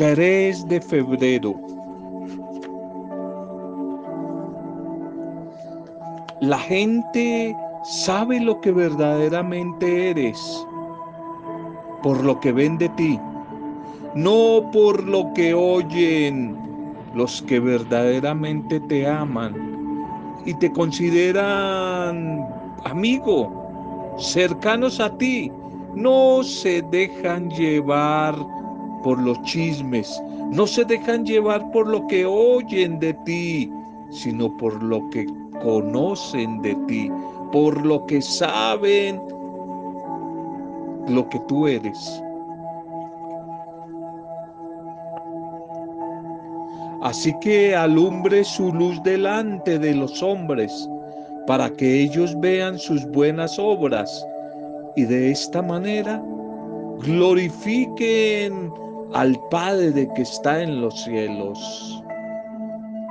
3 de febrero. La gente sabe lo que verdaderamente eres por lo que ven de ti, no por lo que oyen los que verdaderamente te aman y te consideran amigo, cercanos a ti, no se dejan llevar por los chismes, no se dejan llevar por lo que oyen de ti, sino por lo que conocen de ti, por lo que saben lo que tú eres. Así que alumbre su luz delante de los hombres, para que ellos vean sus buenas obras y de esta manera glorifiquen al Padre que está en los cielos.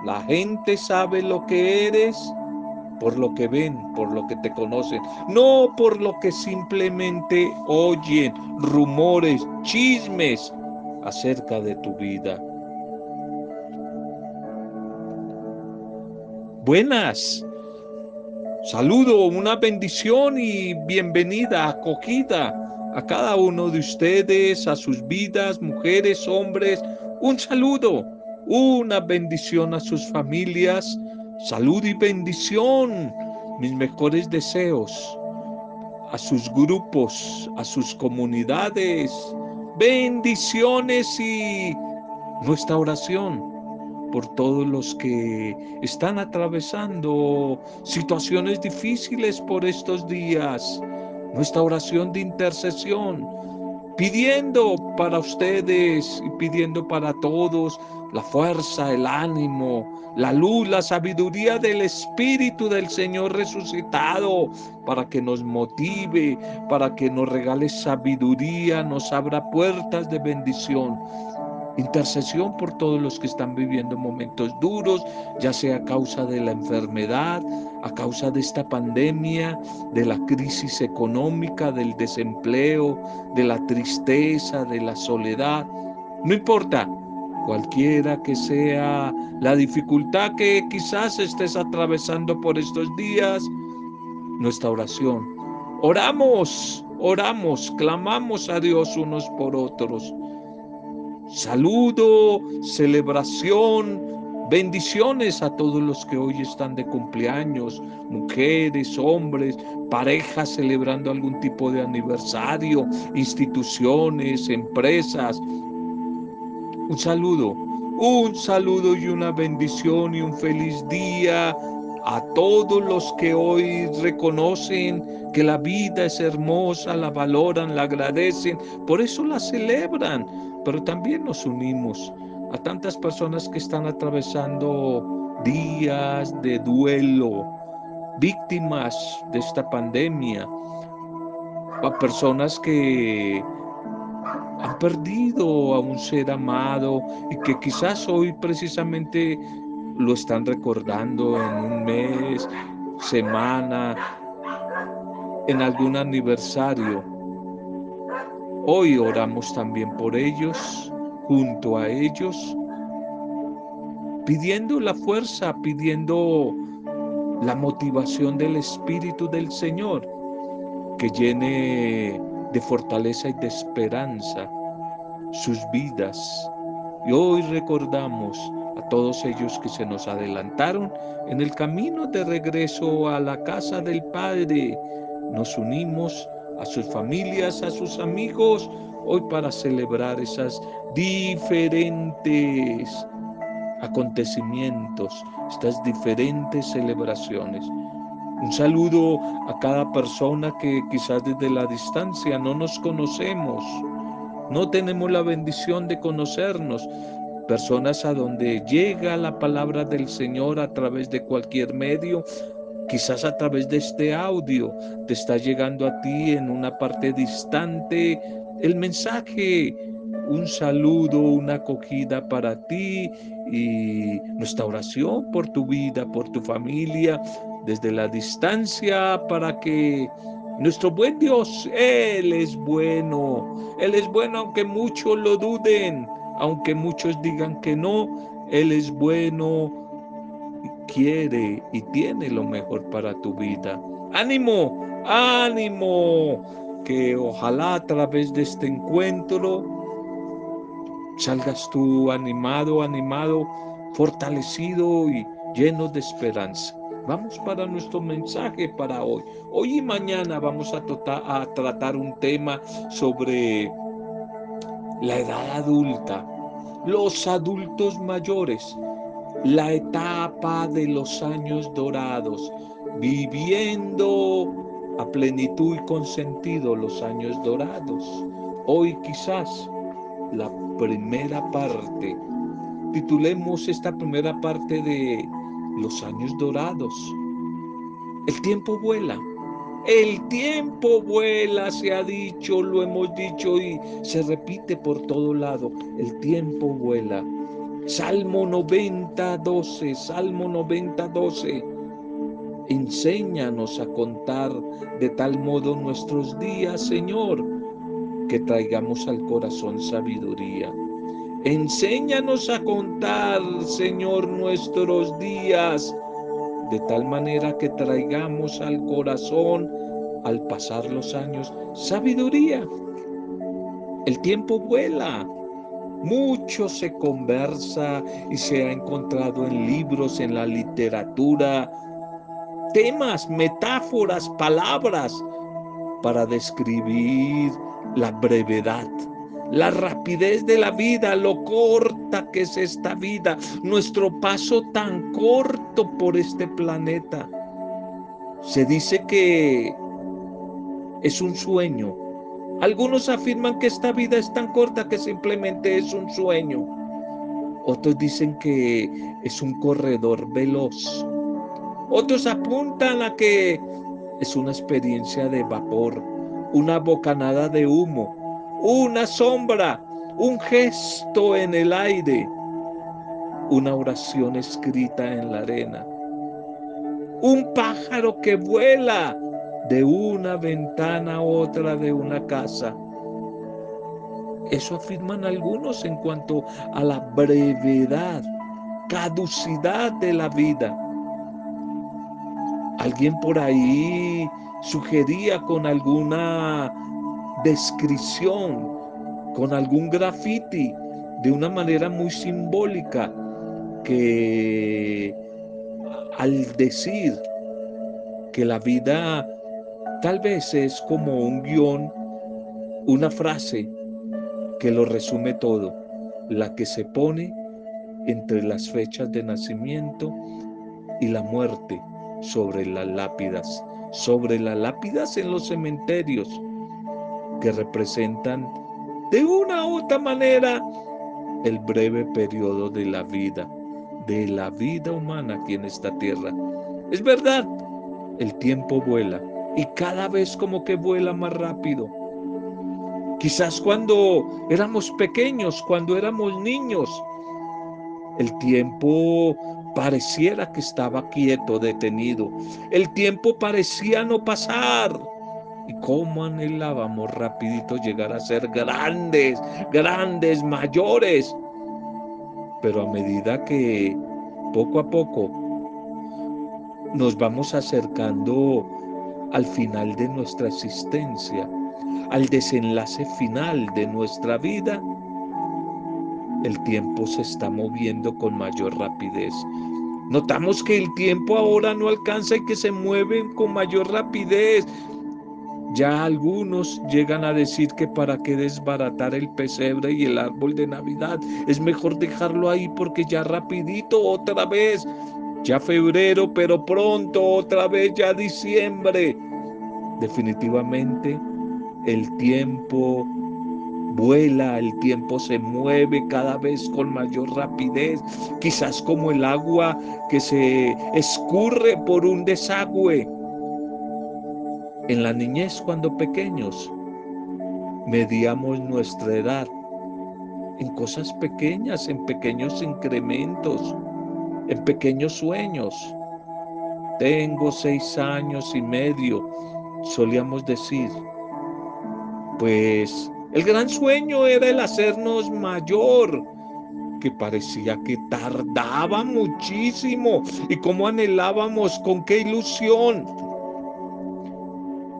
La gente sabe lo que eres por lo que ven, por lo que te conocen, no por lo que simplemente oyen rumores, chismes acerca de tu vida. Buenas. Saludo, una bendición y bienvenida, acogida a cada uno de ustedes, a sus vidas, mujeres, hombres. Un saludo, una bendición a sus familias salud y bendición, mis mejores deseos a sus grupos, a sus comunidades, bendiciones y nuestra oración por todos los que están atravesando situaciones difíciles por estos días. Nuestra oración de intercesión, pidiendo para ustedes y pidiendo para todos la fuerza, el ánimo, la luz, la sabiduría del Espíritu del Señor resucitado, para que nos motive, para que nos regale sabiduría, nos abra puertas de bendición. Intercesión por todos los que están viviendo momentos duros, ya sea a causa de la enfermedad, a causa de esta pandemia, de la crisis económica, del desempleo, de la tristeza, de la soledad. No importa, cualquiera que sea la dificultad que quizás estés atravesando por estos días, nuestra oración. Oramos, oramos, clamamos a Dios unos por otros. Saludo, celebración, bendiciones a todos los que hoy están de cumpleaños, mujeres, hombres, parejas celebrando algún tipo de aniversario, instituciones, empresas, un saludo, un saludo y una bendición y un feliz día a todos los que hoy reconocen que la vida es hermosa, la valoran, la agradecen, por eso la celebran, pero también nos unimos a tantas personas que están atravesando días de duelo, víctimas de esta pandemia, a personas que han perdido a un ser amado y que quizás hoy precisamente lo están recordando en un mes, semana, en algún aniversario. Hoy oramos también por ellos, junto a ellos, pidiendo la fuerza, pidiendo la motivación del Espíritu del Señor que llene de fortaleza y de esperanza sus vidas. Y hoy recordamos a todos ellos que se nos adelantaron en el camino de regreso a la casa del Padre. Nos unimos a sus familias, a sus amigos, hoy para celebrar esas diferentes acontecimientos, estas diferentes celebraciones. Un saludo a cada persona que quizás desde la distancia no nos conocemos, no tenemos la bendición de conocernos. Personas a donde llega la palabra del Señor a través de cualquier medio, quizás a través de este audio, te está llegando a ti en una parte distante el mensaje, un saludo, una acogida para ti y nuestra oración por tu vida, por tu familia, desde la distancia para que nuestro buen Dios, Él es bueno, Él es bueno aunque muchos lo duden, aunque muchos digan que no, Él es bueno, quiere y tiene lo mejor para tu vida. Ánimo, ánimo, que ojalá a través de este encuentro salgas tú animado, animado, fortalecido y lleno de esperanza. Vamos para nuestro mensaje para hoy. Hoy y mañana vamos a, a tratar un tema sobre la edad adulta, los adultos mayores, la etapa de los años dorados, viviendo a plenitud y con sentido los años dorados. Hoy quizás la primera parte, titulemos esta primera parte de los años dorados. El tiempo vuela. El tiempo vuela, se ha dicho, lo hemos dicho y se repite por todo lado. El tiempo vuela. Salmo 90, 12, Salmo 90, 12. Enséñanos a contar de tal modo nuestros días, Señor, que traigamos al corazón sabiduría. Enséñanos a contar, Señor, nuestros días, de tal manera que traigamos al corazón, al pasar los años, sabiduría. El tiempo vuela. Mucho se conversa y se ha encontrado en libros, en la literatura, temas, metáforas, palabras para describir la brevedad, la rapidez de la vida, lo corta que es esta vida, nuestro paso tan corto por este planeta. Se dice que es un sueño algunos afirman que esta vida es tan corta que simplemente es un sueño. Otros dicen que es un corredor veloz. Otros apuntan a que es una experiencia de vapor, una bocanada de humo, una sombra, un gesto en el aire, una oración escrita en la arena, un pájaro que vuela de una ventana a otra de una casa. Eso afirman algunos en cuanto a la brevedad, caducidad de la vida. Alguien por ahí sugería con alguna descripción, con algún graffiti, de una manera muy simbólica, que al decir que la vida Tal vez es como un guion, una frase que lo resume todo, la que se pone entre las fechas de nacimiento y la muerte sobre las lápidas, sobre las lápidas en los cementerios que representan de una u otra manera el breve periodo de la vida, de la vida humana aquí en esta tierra. Es verdad, el tiempo vuela, y cada vez como que vuela más rápido. Quizás cuando éramos pequeños, cuando éramos niños, el tiempo pareciera que estaba quieto, detenido. El tiempo parecía no pasar. Y cómo anhelábamos rapidito llegar a ser grandes, grandes, mayores. Pero a medida que poco a poco nos vamos acercando al final de nuestra existencia, al desenlace final de nuestra vida, el tiempo se está moviendo con mayor rapidez. Notamos que el tiempo ahora no alcanza y que se mueven con mayor rapidez. Ya algunos llegan a decir que para qué desbaratar el pesebre y el árbol de Navidad. Es mejor dejarlo ahí porque ya rapidito otra vez ya febrero, pero pronto otra vez ya diciembre. Definitivamente el tiempo vuela, el tiempo se mueve cada vez con mayor rapidez, quizás como el agua que se escurre por un desagüe. En la niñez, cuando pequeños, medíamos nuestra edad en cosas pequeñas, en pequeños incrementos en pequeños sueños. Tengo seis años y medio, solíamos decir. Pues El gran sueño era el hacernos mayor, que parecía que tardaba muchísimo y cómo anhelábamos, con qué ilusión.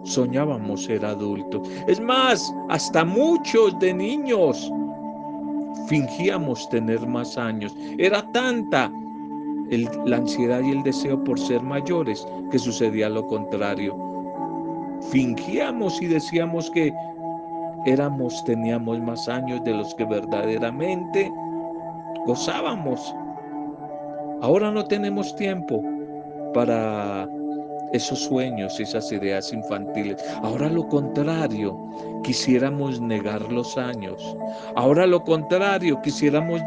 Soñábamos ser adultos. Es más, hasta muchos de niños fingíamos tener más años. Era tanta la ansiedad y el deseo por ser mayores que sucedía lo contrario. Fingíamos y decíamos que éramos, teníamos más años de los que verdaderamente gozábamos. Ahora no tenemos tiempo para esos sueños, esas ideas infantiles. Ahora lo contrario, quisiéramos negar los años. Ahora lo contrario, quisiéramos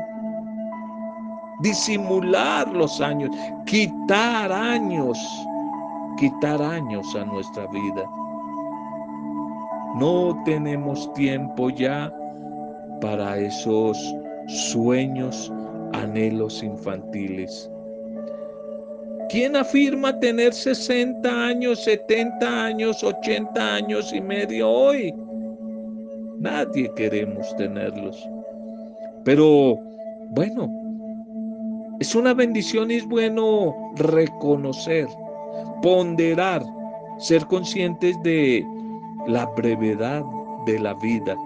disimular los años, quitar años, quitar años a nuestra vida. No tenemos tiempo ya para esos sueños, anhelos infantiles. ¿Quién afirma tener 60 años, 70 años, 80 años y medio hoy? Nadie queremos tenerlos. Pero bueno, es una bendición y es bueno reconocer, ponderar, ser conscientes de la brevedad de la vida.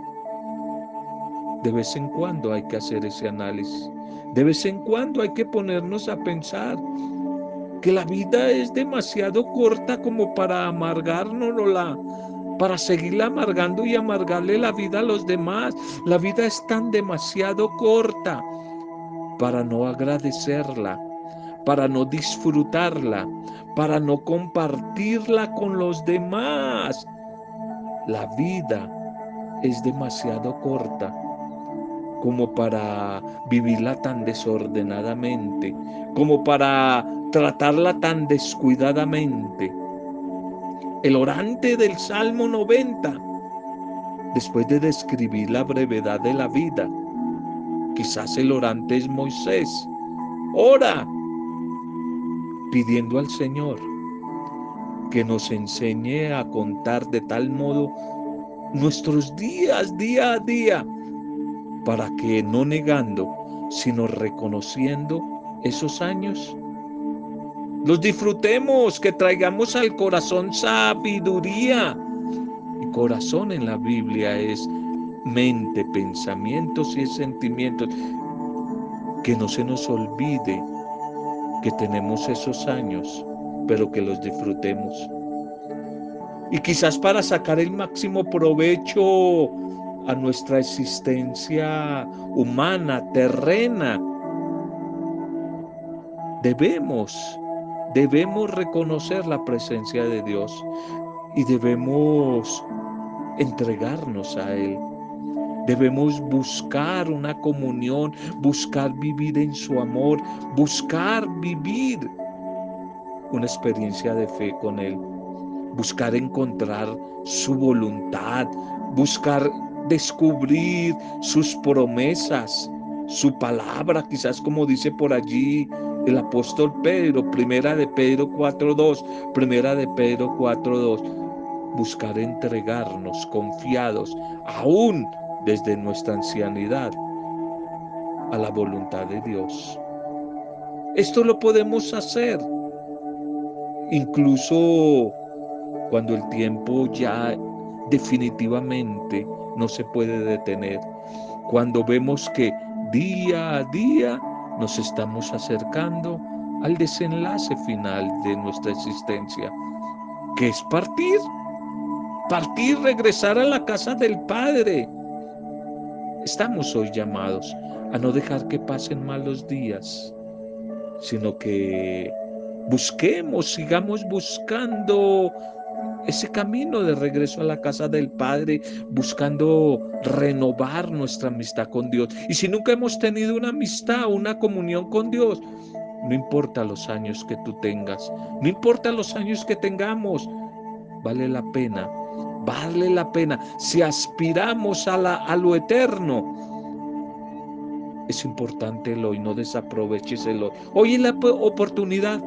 De vez en cuando hay que hacer ese análisis. De vez en cuando hay que ponernos a pensar que la vida es demasiado corta como para amargárnosla, para seguirla amargando y amargarle la vida a los demás. La vida es tan demasiado corta para no agradecerla, para no disfrutarla, para no compartirla con los demás. La vida es demasiado corta como para vivirla tan desordenadamente, como para tratarla tan descuidadamente. El orante del Salmo 90, después de describir la brevedad de la vida, quizás el orante es Moisés, ora pidiendo al Señor que nos enseñe a contar de tal modo nuestros días día a día, para que no negando, sino reconociendo esos años, los disfrutemos, que traigamos al corazón sabiduría. Y corazón en la Biblia es mente, pensamientos y sentimientos. Que no se nos olvide que tenemos esos años pero que los disfrutemos. Y quizás para sacar el máximo provecho a nuestra existencia humana, terrena, debemos, debemos reconocer la presencia de Dios y debemos entregarnos a Él. Debemos buscar una comunión, buscar vivir en su amor, buscar vivir una experiencia de fe con Él, buscar encontrar su voluntad, buscar descubrir sus promesas, su palabra, quizás como dice por allí el apóstol Pedro, primera de Pedro 4.2, primera de Pedro 4.2, buscar entregarnos confiados, aún desde nuestra ancianidad, a la voluntad de Dios. Esto lo podemos hacer Incluso cuando el tiempo ya definitivamente no se puede detener. Cuando vemos que día a día nos estamos acercando al desenlace final de nuestra existencia, que es partir. Partir, regresar a la casa del Padre. Estamos hoy llamados a no dejar que pasen malos días, sino que Busquemos, sigamos buscando ese camino de regreso a la casa del Padre, buscando renovar nuestra amistad con Dios. Y si nunca hemos tenido una amistad, una comunión con Dios, no importa los años que tú tengas, no importa los años que tengamos, vale la pena, vale la pena. Si aspiramos a, la, a lo eterno, es importante el hoy, no desaproveches el hoy. Hoy es la oportunidad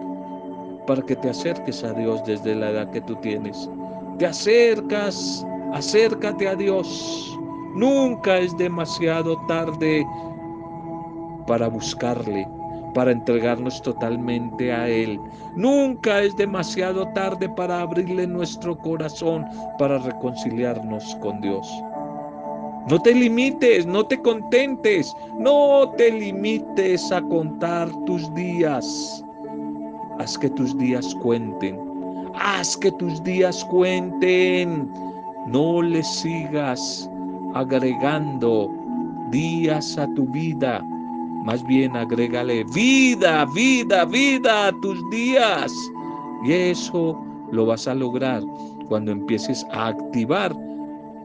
para que te acerques a Dios desde la edad que tú tienes. Te acercas, acércate a Dios. Nunca es demasiado tarde para buscarle, para entregarnos totalmente a Él. Nunca es demasiado tarde para abrirle nuestro corazón, para reconciliarnos con Dios. No te limites, no te contentes, no te limites a contar tus días. Haz que tus días cuenten. Haz que tus días cuenten. No le sigas agregando días a tu vida. Más bien agrégale vida, vida, vida a tus días. Y eso lo vas a lograr cuando empieces a activar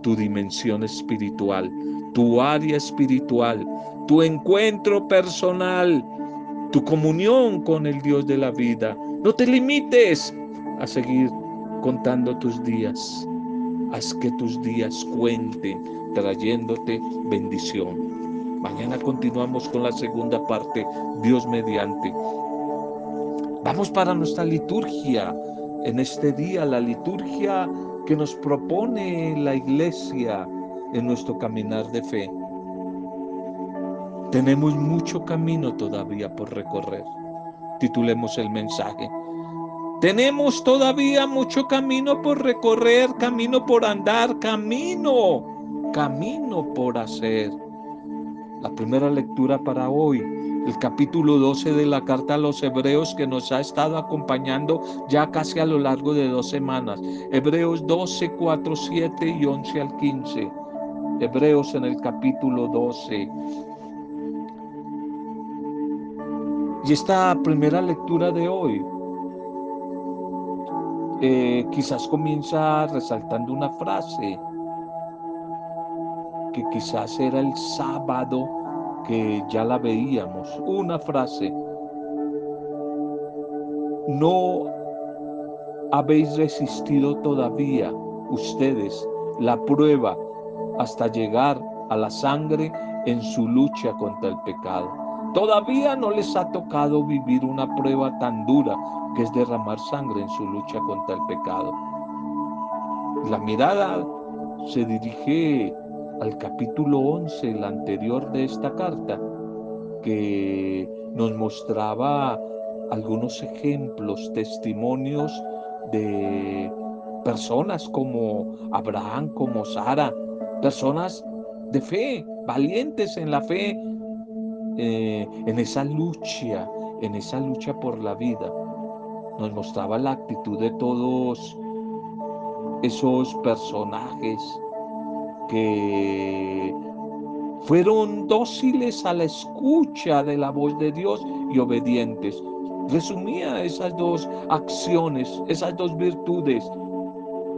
tu dimensión espiritual, tu área espiritual, tu encuentro personal, tu comunión con el Dios de la vida. No te limites a seguir contando tus días. Haz que tus días cuenten, trayéndote bendición. Mañana continuamos con la segunda parte, Dios mediante. Vamos para nuestra liturgia. En este día, la liturgia que nos propone la iglesia en nuestro caminar de fe. Tenemos mucho camino todavía por recorrer. Titulemos el mensaje. Tenemos todavía mucho camino por recorrer, camino por andar, camino, camino por hacer. La primera lectura para hoy el capítulo 12 de la carta a los hebreos que nos ha estado acompañando ya casi a lo largo de dos semanas. Hebreos 12, 4, 7 y 11 al 15. Hebreos en el capítulo 12. Y esta primera lectura de hoy eh, quizás comienza resaltando una frase que quizás era el sábado que ya la veíamos. Una frase. No habéis resistido todavía ustedes la prueba hasta llegar a la sangre en su lucha contra el pecado. Todavía no les ha tocado vivir una prueba tan dura que es derramar sangre en su lucha contra el pecado. La mirada se dirige al capítulo 11, el anterior de esta carta, que nos mostraba algunos ejemplos, testimonios de personas como Abraham, como Sara, personas de fe, valientes en la fe, eh, en esa lucha, en esa lucha por la vida. Nos mostraba la actitud de todos esos personajes que fueron dóciles a la escucha de la voz de Dios y obedientes. Resumía esas dos acciones, esas dos virtudes,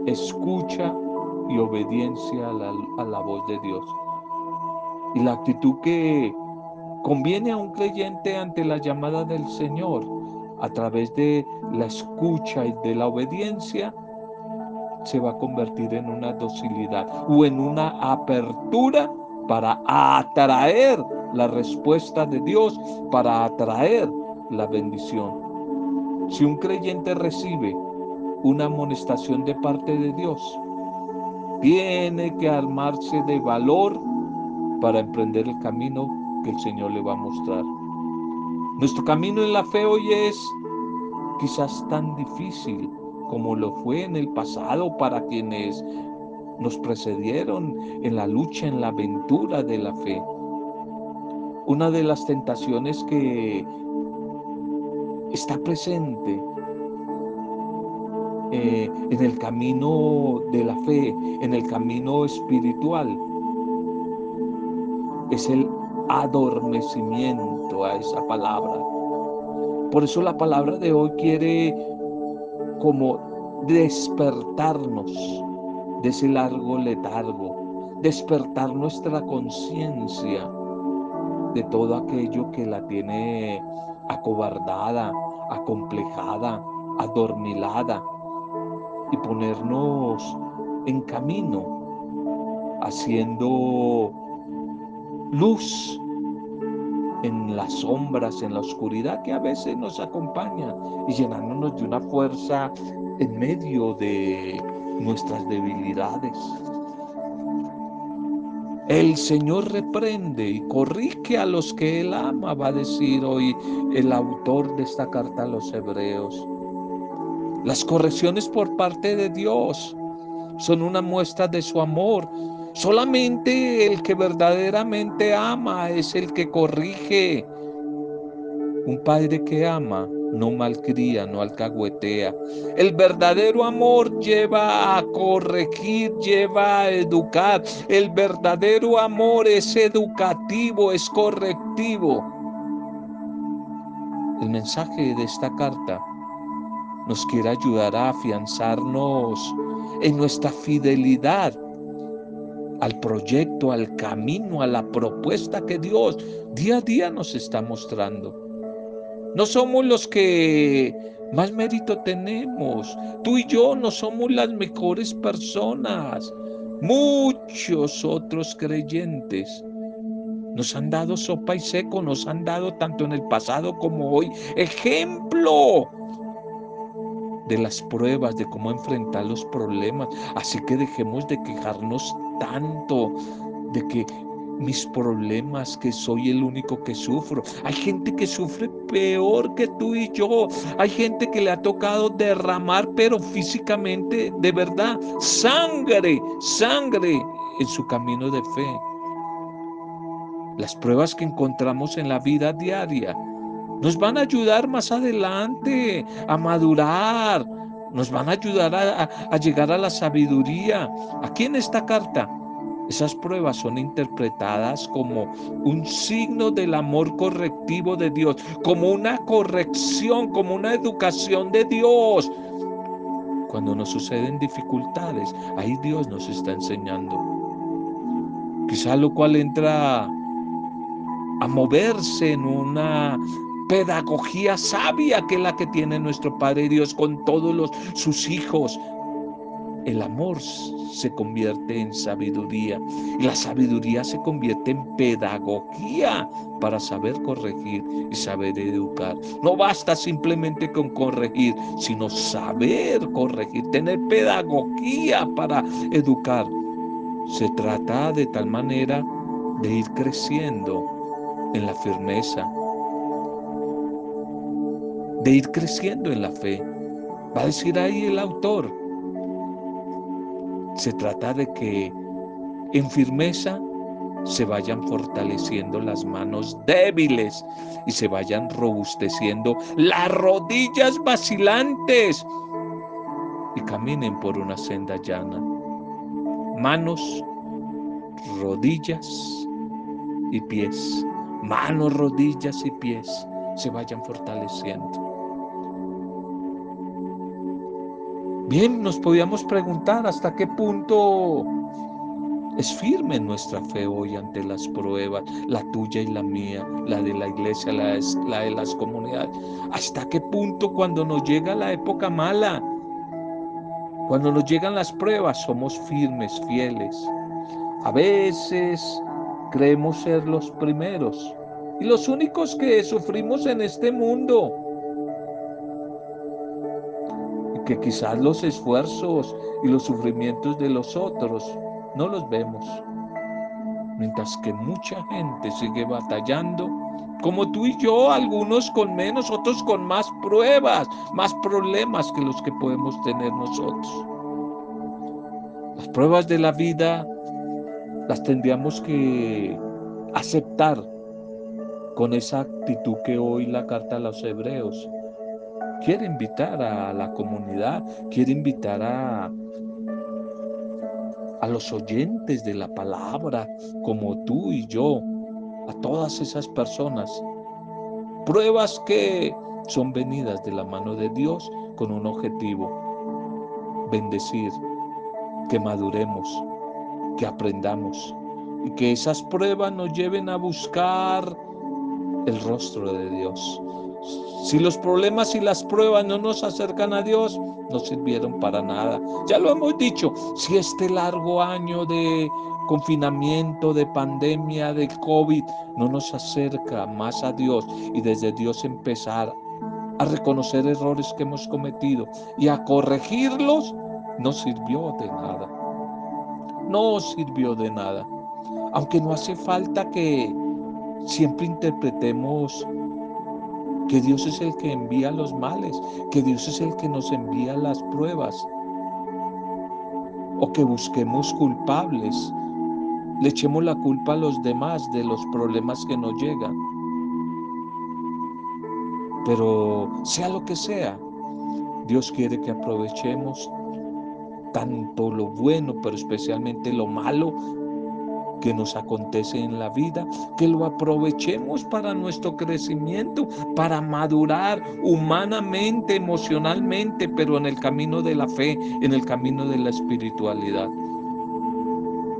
escucha y obediencia a la, a la voz de Dios. Y la actitud que conviene a un creyente ante la llamada del Señor a través de la escucha y de la obediencia se va a convertir en una docilidad o en una apertura para atraer la respuesta de Dios, para atraer la bendición. Si un creyente recibe una amonestación de parte de Dios, tiene que armarse de valor para emprender el camino que el Señor le va a mostrar. Nuestro camino en la fe hoy es quizás tan difícil, como lo fue en el pasado para quienes nos precedieron en la lucha, en la aventura de la fe. Una de las tentaciones que está presente eh, en el camino de la fe, en el camino espiritual, es el adormecimiento a esa palabra. Por eso la palabra de hoy quiere como despertarnos de ese largo letargo, despertar nuestra conciencia de todo aquello que la tiene acobardada, acomplejada, adormilada y ponernos en camino, haciendo luz en las sombras, en la oscuridad que a veces nos acompaña y llenándonos de una fuerza en medio de nuestras debilidades. El Señor reprende y corrige a los que Él ama, va a decir hoy el autor de esta carta a los hebreos. Las correcciones por parte de Dios son una muestra de su amor. Solamente el que verdaderamente ama es el que corrige. Un padre que ama no malcría, no alcahuetea. El verdadero amor lleva a corregir, lleva a educar. El verdadero amor es educativo, es correctivo. El mensaje de esta carta nos quiere ayudar a afianzarnos en nuestra fidelidad al proyecto, al camino, a la propuesta que Dios día a día nos está mostrando. No somos los que más mérito tenemos. Tú y yo no somos las mejores personas. Muchos otros creyentes nos han dado sopa y seco, nos han dado tanto en el pasado como hoy ejemplo de las pruebas, de cómo enfrentar los problemas. Así que dejemos de quejarnos tanto de que mis problemas, que soy el único que sufro. Hay gente que sufre peor que tú y yo. Hay gente que le ha tocado derramar, pero físicamente, de verdad, sangre, sangre en su camino de fe. Las pruebas que encontramos en la vida diaria nos van a ayudar más adelante a madurar, nos van a ayudar a, llegar a la sabiduría. Aquí en esta carta esas pruebas son interpretadas como un signo del amor correctivo de Dios, como una corrección, como una educación de Dios. Cuando nos suceden dificultades, ahí Dios nos está enseñando. Quizá lo cual entra a moverse en una pedagogía sabia que la que tiene nuestro Padre Dios con todos los, sus hijos, el amor se convierte en sabiduría y la sabiduría se convierte en pedagogía para saber corregir y saber educar. No basta simplemente con corregir, sino saber corregir, tener pedagogía para educar. Se trata de tal manera de ir creciendo en la firmeza, de ir creciendo en la fe. Va a decir ahí el autor, se trata de que en firmeza se vayan fortaleciendo las manos débiles y se vayan robusteciendo las rodillas vacilantes y caminen por una senda llana. Manos, rodillas y pies. Manos, rodillas y pies se vayan fortaleciendo. Bien, nos podíamos preguntar hasta qué punto es firme nuestra fe hoy ante las pruebas, la tuya y la mía, la de la iglesia, la, de las comunidades. ¿Hasta qué punto cuando nos llega la época mala, cuando nos llegan las pruebas, somos firmes, fieles? A veces creemos ser los primeros y los únicos que sufrimos en este mundo que quizás los esfuerzos y los sufrimientos de los otros no los vemos. Mientras que mucha gente sigue batallando, como tú y yo, algunos con menos, otros con más pruebas, más problemas que los que podemos tener nosotros. Las pruebas de la vida las tendríamos que aceptar con esa actitud que hoy la carta a los hebreos quiere invitar a la comunidad, quiere invitar a, a los oyentes de la palabra, como tú y yo, a todas esas personas. Pruebas que son venidas de la mano de Dios con un objetivo, bendecir, que maduremos, que aprendamos y que esas pruebas nos lleven a buscar el rostro de Dios, si los problemas y las pruebas no nos acercan a Dios, no sirvieron para nada. Ya lo hemos dicho, si este largo año de confinamiento, de pandemia, de COVID, no nos acerca más a Dios y desde Dios empezar a reconocer errores que hemos cometido y a corregirlos, no sirvió de nada. No sirvió de nada. Aunque no hace falta que siempre interpretemos que Dios es el que envía los males, que Dios es el que nos envía las pruebas, o que busquemos culpables, le echemos la culpa a los demás de los problemas que nos llegan. Pero sea lo que sea, Dios quiere que aprovechemos tanto lo bueno, pero especialmente lo malo que nos acontece en la vida, que lo aprovechemos para nuestro crecimiento, para madurar humanamente, emocionalmente, pero en el camino de la fe, en el camino de la espiritualidad.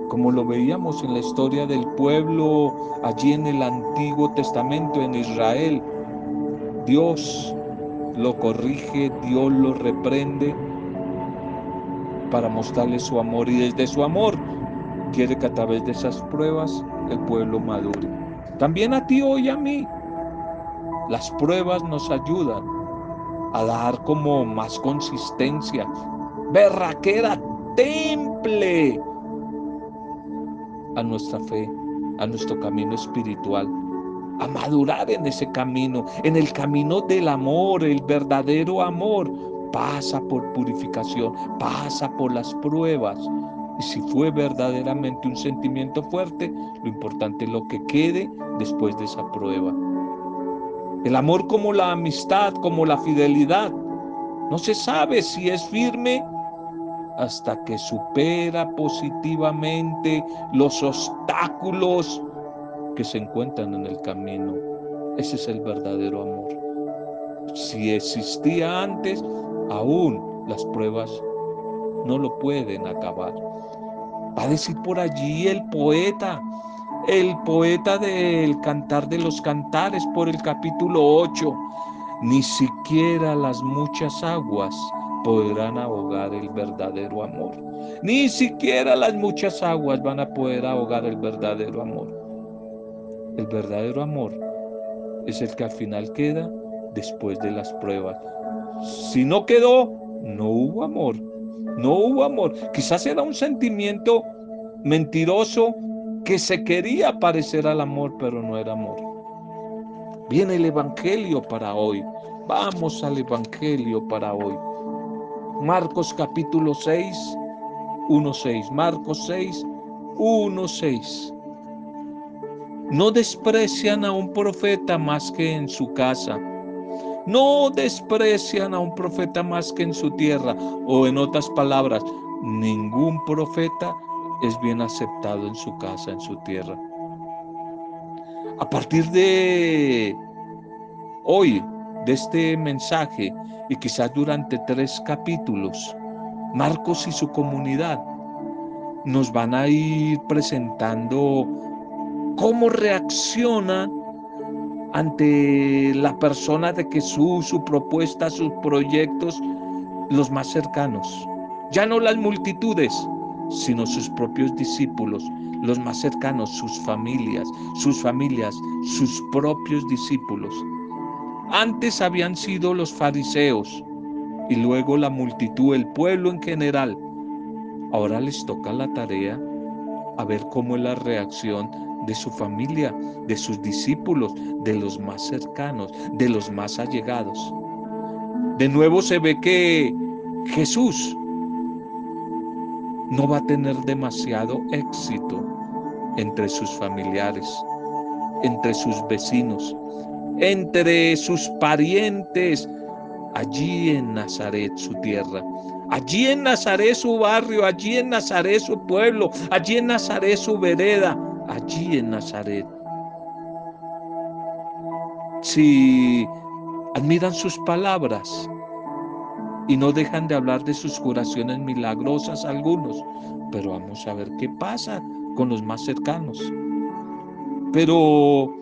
Como lo veíamos en la historia del pueblo allí en el Antiguo Testamento, en Israel, Dios lo corrige, Dios lo reprende para mostrarle su amor y desde su amor quiere que a través de esas pruebas el pueblo madure. También a ti hoy a mí. Las pruebas nos ayudan a dar como más consistencia, berraquera, temple a nuestra fe, a nuestro camino espiritual, a madurar en ese camino, en el camino del amor, el verdadero amor. Pasa por purificación, pasa por las pruebas, y si fue verdaderamente un sentimiento fuerte, lo importante es lo que quede después de esa prueba. El amor como la amistad, como la fidelidad, no se sabe si es firme hasta que supera positivamente los obstáculos que se encuentran en el camino. Ese es el verdadero amor. Si existía antes, aún las pruebas no lo pueden acabar. Va a decir por allí el poeta, el poeta del Cantar de los Cantares por el capítulo 8. Ni siquiera las muchas aguas podrán ahogar el verdadero amor. Ni siquiera las muchas aguas van a poder ahogar el verdadero amor. El verdadero amor es el que al final queda después de las pruebas. Si no quedó, no hubo amor. No hubo amor. Quizás era un sentimiento mentiroso que se quería parecer al amor, pero no era amor. Viene el Evangelio para hoy. Vamos al Evangelio para hoy. Marcos capítulo 6, 1, 6. Marcos 6, 1, 6. No desprecian a un profeta más que en su casa no desprecian a un profeta más que en su tierra. O en otras palabras, ningún profeta es bien aceptado en su casa, en su tierra. A partir de hoy, de este mensaje, y quizás durante tres capítulos, Marcos y su comunidad nos van a ir presentando cómo reaccionan ante la persona de Jesús, su propuesta, sus proyectos, los más cercanos. Ya no las multitudes, sino sus propios discípulos, los más cercanos, sus familias, sus familias, sus propios discípulos. Antes habían sido los fariseos y luego la multitud, el pueblo en general. Ahora les toca la tarea a ver cómo es la reacción de su familia, de sus discípulos, de los más cercanos, de los más allegados. De nuevo se ve que Jesús no va a tener demasiado éxito entre sus familiares, entre sus vecinos, entre sus parientes, allí en Nazaret, su tierra. Allí en Nazaret su barrio, allí en Nazaret su pueblo, allí en Nazaret su vereda, allí en Nazaret. Si admiran sus palabras y no dejan de hablar de sus curaciones milagrosas algunos, pero vamos a ver qué pasa con los más cercanos. Pero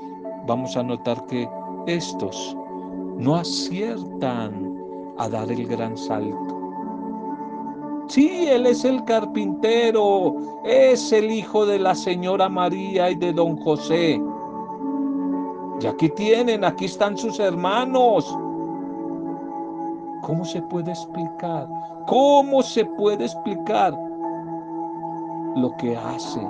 vamos a notar que estos no aciertan a dar el gran salto. Sí, él es el carpintero, es el hijo de la señora María y de don José. Y aquí tienen, aquí están sus hermanos. ¿Cómo se puede explicar? ¿Cómo se puede explicar lo que hace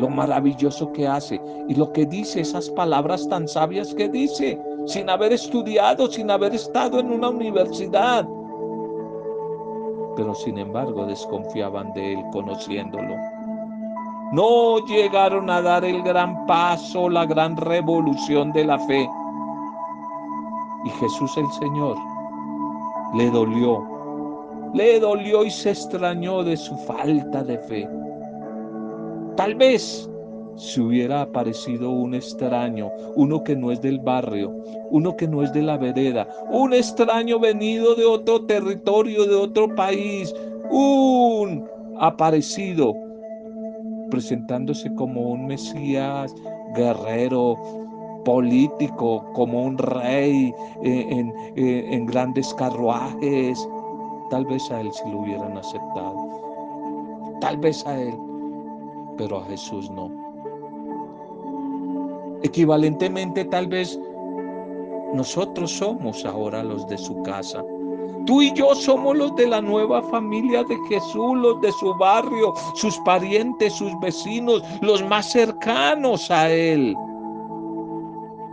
lo maravilloso que hace y lo que dice, esas palabras tan sabias que dice, sin haber estudiado, sin haber estado en una universidad. Pero sin embargo desconfiaban de él conociéndolo. No llegaron a dar el gran paso, la gran revolución de la fe. Y Jesús el Señor le dolió, le dolió y se extrañó de su falta de fe. Tal vez si hubiera aparecido un extraño, uno que no es del barrio, uno que no es de la vereda, un extraño venido de otro territorio, de otro país, un aparecido presentándose como un Mesías guerrero, político, como un rey eh, en, eh, en grandes carruajes. Tal vez a él si lo hubieran aceptado. Tal vez a él, pero a Jesús no. Equivalentemente, tal vez nosotros somos ahora los de su casa. Tú y yo somos los de la nueva familia de Jesús, los de su barrio, sus parientes, sus vecinos, los más cercanos a Él.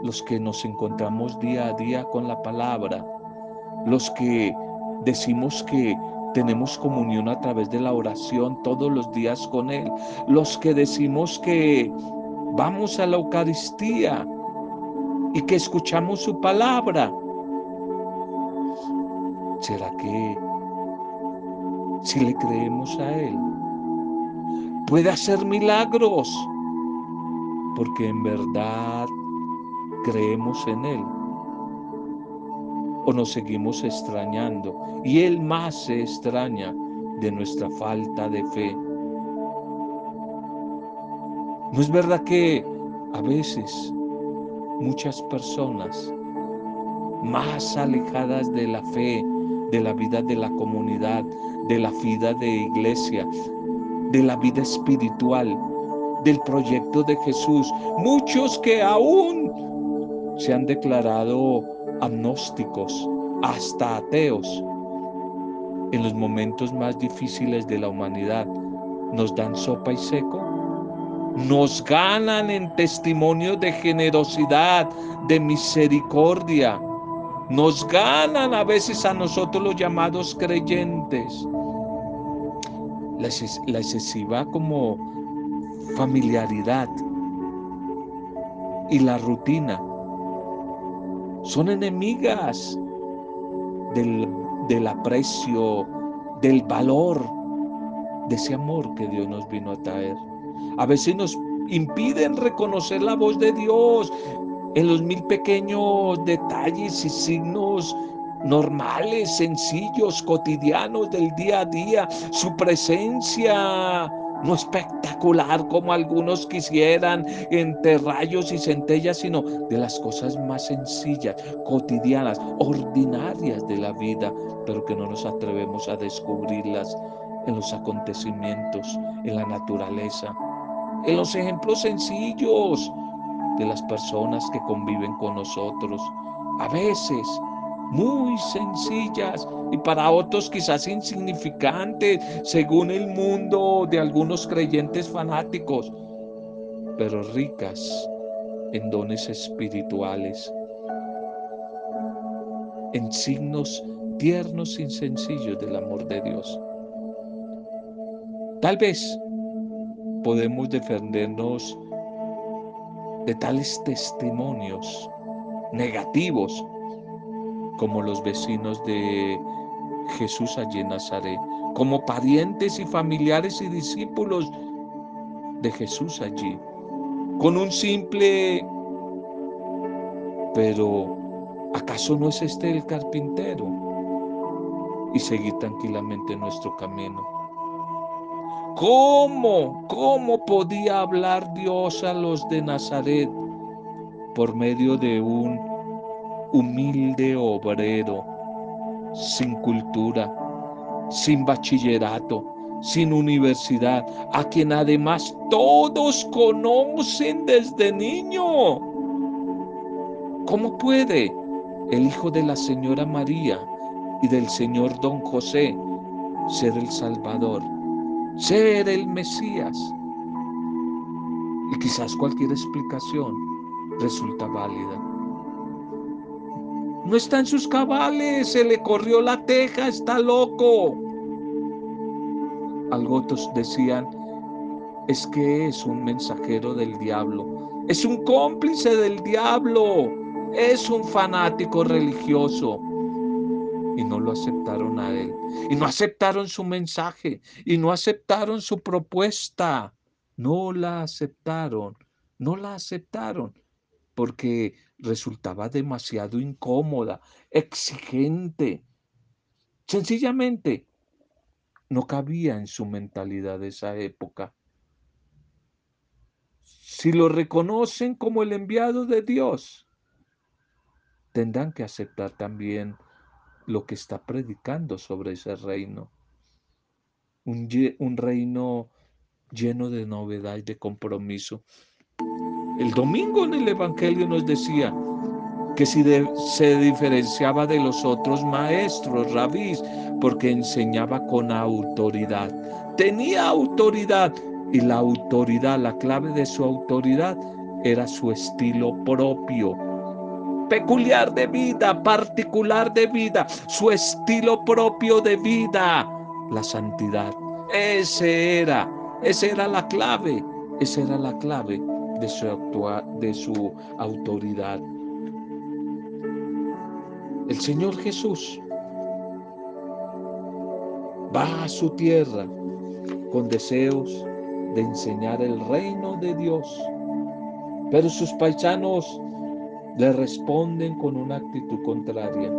Los que nos encontramos día a día con la palabra, los que decimos que tenemos comunión a través de la oración todos los días con Él, los que decimos que vamos a la Eucaristía y que escuchamos su palabra ¿Será que si le creemos a Él, puede hacer milagros? Porque en verdad creemos en Él. O nos seguimos extrañando. Y Él más se extraña de nuestra falta de fe. ¿No es verdad que a veces muchas personas más alejadas de la fe, de la vida de la comunidad, de la vida de iglesia, de la vida espiritual, del proyecto de Jesús. Muchos que aún se han declarado agnósticos, hasta ateos, en los momentos más difíciles de la humanidad, nos dan sopa y seco. Nos ganan en testimonio de generosidad, de misericordia, nos ganan a veces a nosotros los llamados creyentes. La, excesiva como familiaridad y la rutina son enemigas del, del aprecio, del valor de ese amor que Dios nos vino a traer. A veces nos impiden reconocer la voz de Dios, en los mil pequeños detalles y signos normales, sencillos, cotidianos del día a día, su presencia no espectacular como algunos quisieran, entre rayos y centellas, sino de las cosas más sencillas, cotidianas, ordinarias de la vida, pero que no nos atrevemos a descubrirlas en los acontecimientos, en la naturaleza, en los ejemplos sencillos, de las personas que conviven con nosotros. A veces muy sencillas y para otros quizás insignificantes según el mundo de algunos creyentes fanáticos, pero ricas en dones espirituales, en signos tiernos y sencillos del amor de Dios. Tal vez podemos defendernos de tales testimonios negativos como los vecinos de Jesús allí en Nazaret, como parientes y familiares y discípulos de Jesús allí, con un simple, pero ¿acaso no es este el carpintero? Y seguir tranquilamente nuestro camino. ¿Cómo? ¿Cómo podía hablar Dios a los de Nazaret por medio de un humilde obrero sin cultura, sin bachillerato, sin universidad, a quien además todos conocen desde niño? ¿Cómo puede el hijo de la señora María y del señor don José ser el Salvador? Ser el Mesías. Y quizás cualquier explicación resulta válida. No está en sus cabales, se le corrió la teja, está loco. Algotos decían, es que es un mensajero del diablo, es un cómplice del diablo, es un fanático religioso. Y no lo aceptaron a él, y no aceptaron su mensaje, y no aceptaron su propuesta. No la aceptaron, no la aceptaron, porque resultaba demasiado incómoda, exigente. Sencillamente, no cabía en su mentalidad de esa época. Si lo reconocen como el enviado de Dios, tendrán que aceptar también lo que está predicando sobre ese reino. Un, reino lleno de novedad y de compromiso. El domingo en el Evangelio nos decía que si se diferenciaba de los otros maestros, rabís, porque enseñaba con autoridad. Tenía autoridad y la autoridad, la clave de su autoridad era su estilo propio, peculiar de vida, particular de vida, su estilo propio de vida, la santidad. Ese era esa era la clave, esa era la clave de su, de su autoridad. El Señor Jesús va a su tierra con deseos de enseñar el reino de Dios, pero sus paisanos le responden con una actitud contraria.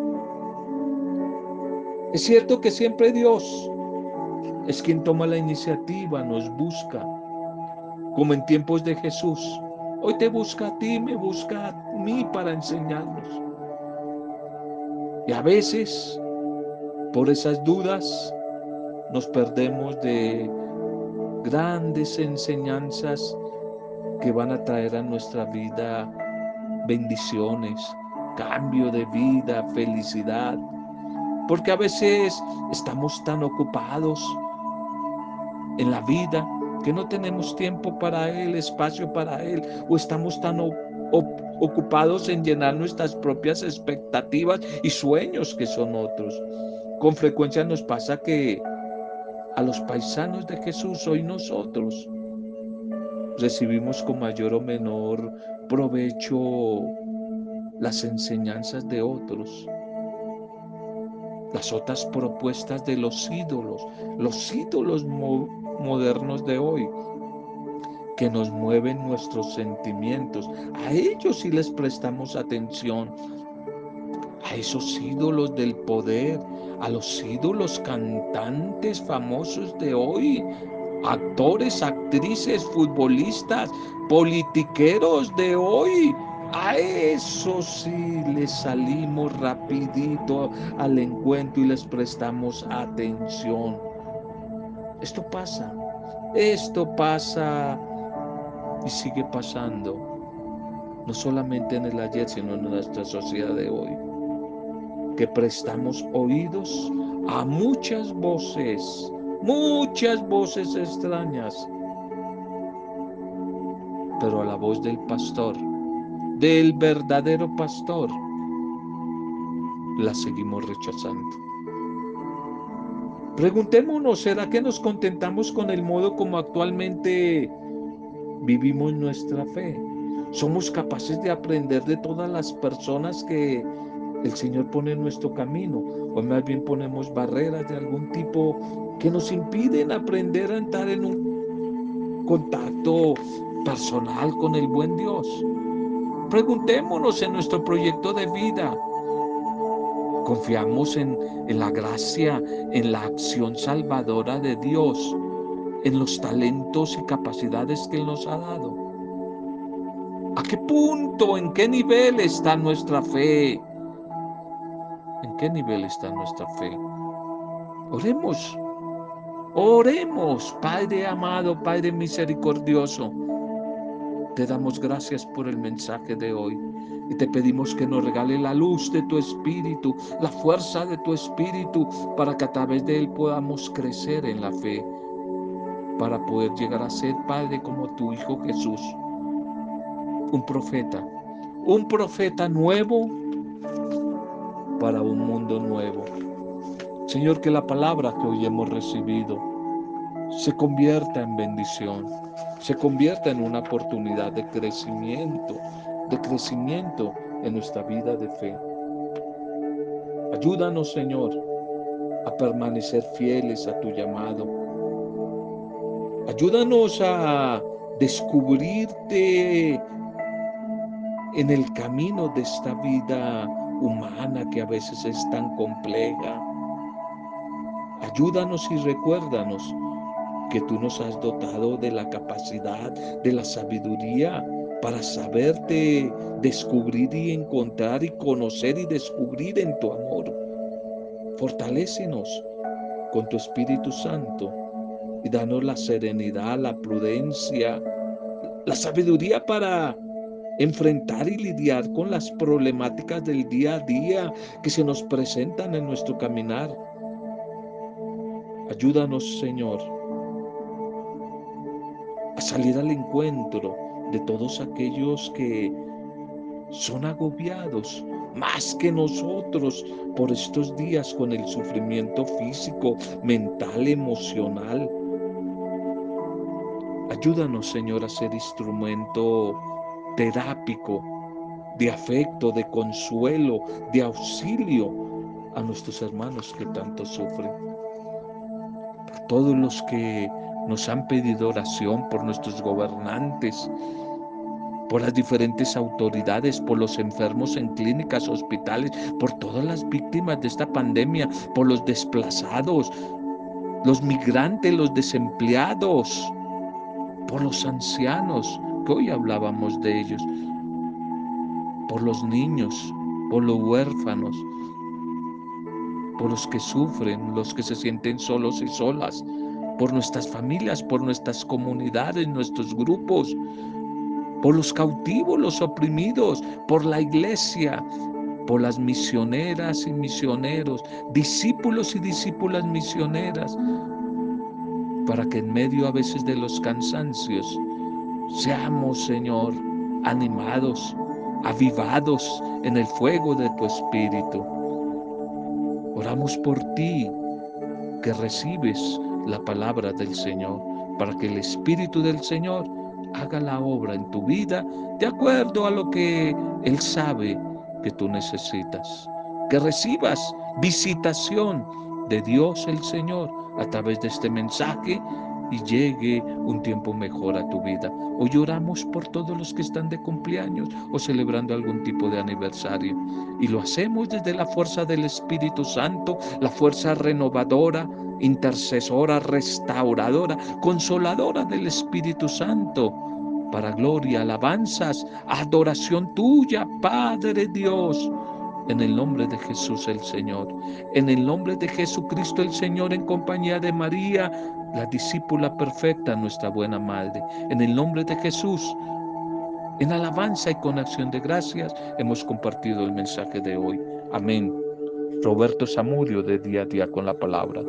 Es cierto que siempre Dios es quien toma la iniciativa, nos busca, como en tiempos de Jesús. Hoy te busca a ti, me busca a mí para enseñarnos. Y a veces, por esas dudas, nos perdemos de grandes enseñanzas que van a traer a nuestra vida bendiciones, cambio de vida, felicidad. Porque a veces estamos tan ocupados en la vida, que no tenemos tiempo para Él, espacio para Él, o estamos tan ocupados en llenar nuestras propias expectativas y sueños que son otros. Con frecuencia nos pasa que a los paisanos de Jesús, hoy nosotros, recibimos con mayor o menor provecho las enseñanzas de otros las otras propuestas de los ídolos, los ídolos modernos de hoy, que nos mueven nuestros sentimientos. A ellos sí les prestamos atención, a esos ídolos del poder, a los ídolos cantantes famosos de hoy, actores, actrices, futbolistas, politiqueros de hoy, a eso sí les salimos rapidito al encuentro y les prestamos atención. Esto pasa, esto pasa y sigue pasando, no solamente en el ayer, sino en nuestra sociedad de hoy, que prestamos oídos a muchas voces, muchas voces extrañas, pero a la voz del pastor del verdadero pastor, la seguimos rechazando. Preguntémonos, ¿será que nos contentamos con el modo como actualmente vivimos nuestra fe? ¿Somos capaces de aprender de todas las personas que el Señor pone en nuestro camino? ¿O más bien ponemos barreras de algún tipo que nos impiden aprender a entrar en un contacto personal con el buen Dios? Preguntémonos en nuestro proyecto de vida. Confiamos en, en, la gracia, en la acción salvadora de Dios, en los talentos y capacidades que Él nos ha dado. ¿A qué punto, en qué nivel está nuestra fe? ¿En qué nivel está nuestra fe? Oremos, oremos, Padre amado, Padre misericordioso. Te damos gracias por el mensaje de hoy y te pedimos que nos regale la luz de tu espíritu, la fuerza de tu espíritu, para que a través de él podamos crecer en la fe. para poder llegar a ser Padre como tu Hijo Jesús. Un profeta, un profeta nuevo para un mundo nuevo. Señor, que la palabra que hoy hemos recibido se convierta en bendición, se convierta en una oportunidad de crecimiento, de crecimiento en nuestra vida de fe. Ayúdanos, Señor, a permanecer fieles a tu llamado. Ayúdanos a descubrirte en el camino de esta vida humana que a veces es tan compleja. Ayúdanos y recuérdanos que tú nos has dotado de la capacidad, de la sabiduría para saberte descubrir y encontrar y conocer y descubrir en tu amor. Fortalécenos con tu Espíritu Santo y danos la serenidad, la prudencia, la sabiduría para enfrentar y lidiar con las problemáticas del día a día que se nos presentan en nuestro caminar. Ayúdanos, Señor, a salir al encuentro de todos aquellos que son agobiados más que nosotros por estos días con el sufrimiento físico, mental, emocional. Ayúdanos, Señor, a ser instrumento terápico, de afecto, de consuelo, de auxilio a nuestros hermanos que tanto sufren. A todos los que nos han pedido oración por nuestros gobernantes, por las diferentes autoridades, por los enfermos en clínicas, hospitales, por todas las víctimas de esta pandemia, por los desplazados, los migrantes, los desempleados, por los ancianos, hoy hablábamos de ellos, por los niños, por los huérfanos, por los que sufren, los que se sienten solos y solas, por nuestras familias, por nuestras comunidades, nuestros grupos, por los cautivos, los oprimidos, por la iglesia, por las misioneras y misioneros, discípulos y discípulas misioneras, para que en medio a veces de los cansancios Seamos, Señor, animados, avivados en el fuego de tu Espíritu. Oramos por ti, que recibes la palabra del Señor, para que el Espíritu del Señor haga la obra en tu vida de acuerdo a lo que Él sabe que tú necesitas. Que recibas visitación de Dios el Señor a través de este mensaje y llegue un tiempo mejor a tu vida. Hoy oramos por todos los que están de cumpleaños o celebrando algún tipo de aniversario. Y lo hacemos desde la fuerza del Espíritu Santo, la fuerza renovadora, intercesora, restauradora, consoladora del Espíritu Santo. Para gloria, alabanzas, adoración tuya, Padre Dios en el nombre de Jesús el Señor, en el nombre de Jesucristo el Señor, en compañía de María, la discípula perfecta, nuestra buena madre. En el nombre de Jesús, en alabanza y con acción de gracias, hemos compartido el mensaje de hoy. Amén. Roberto Samudio de día a día con la palabra.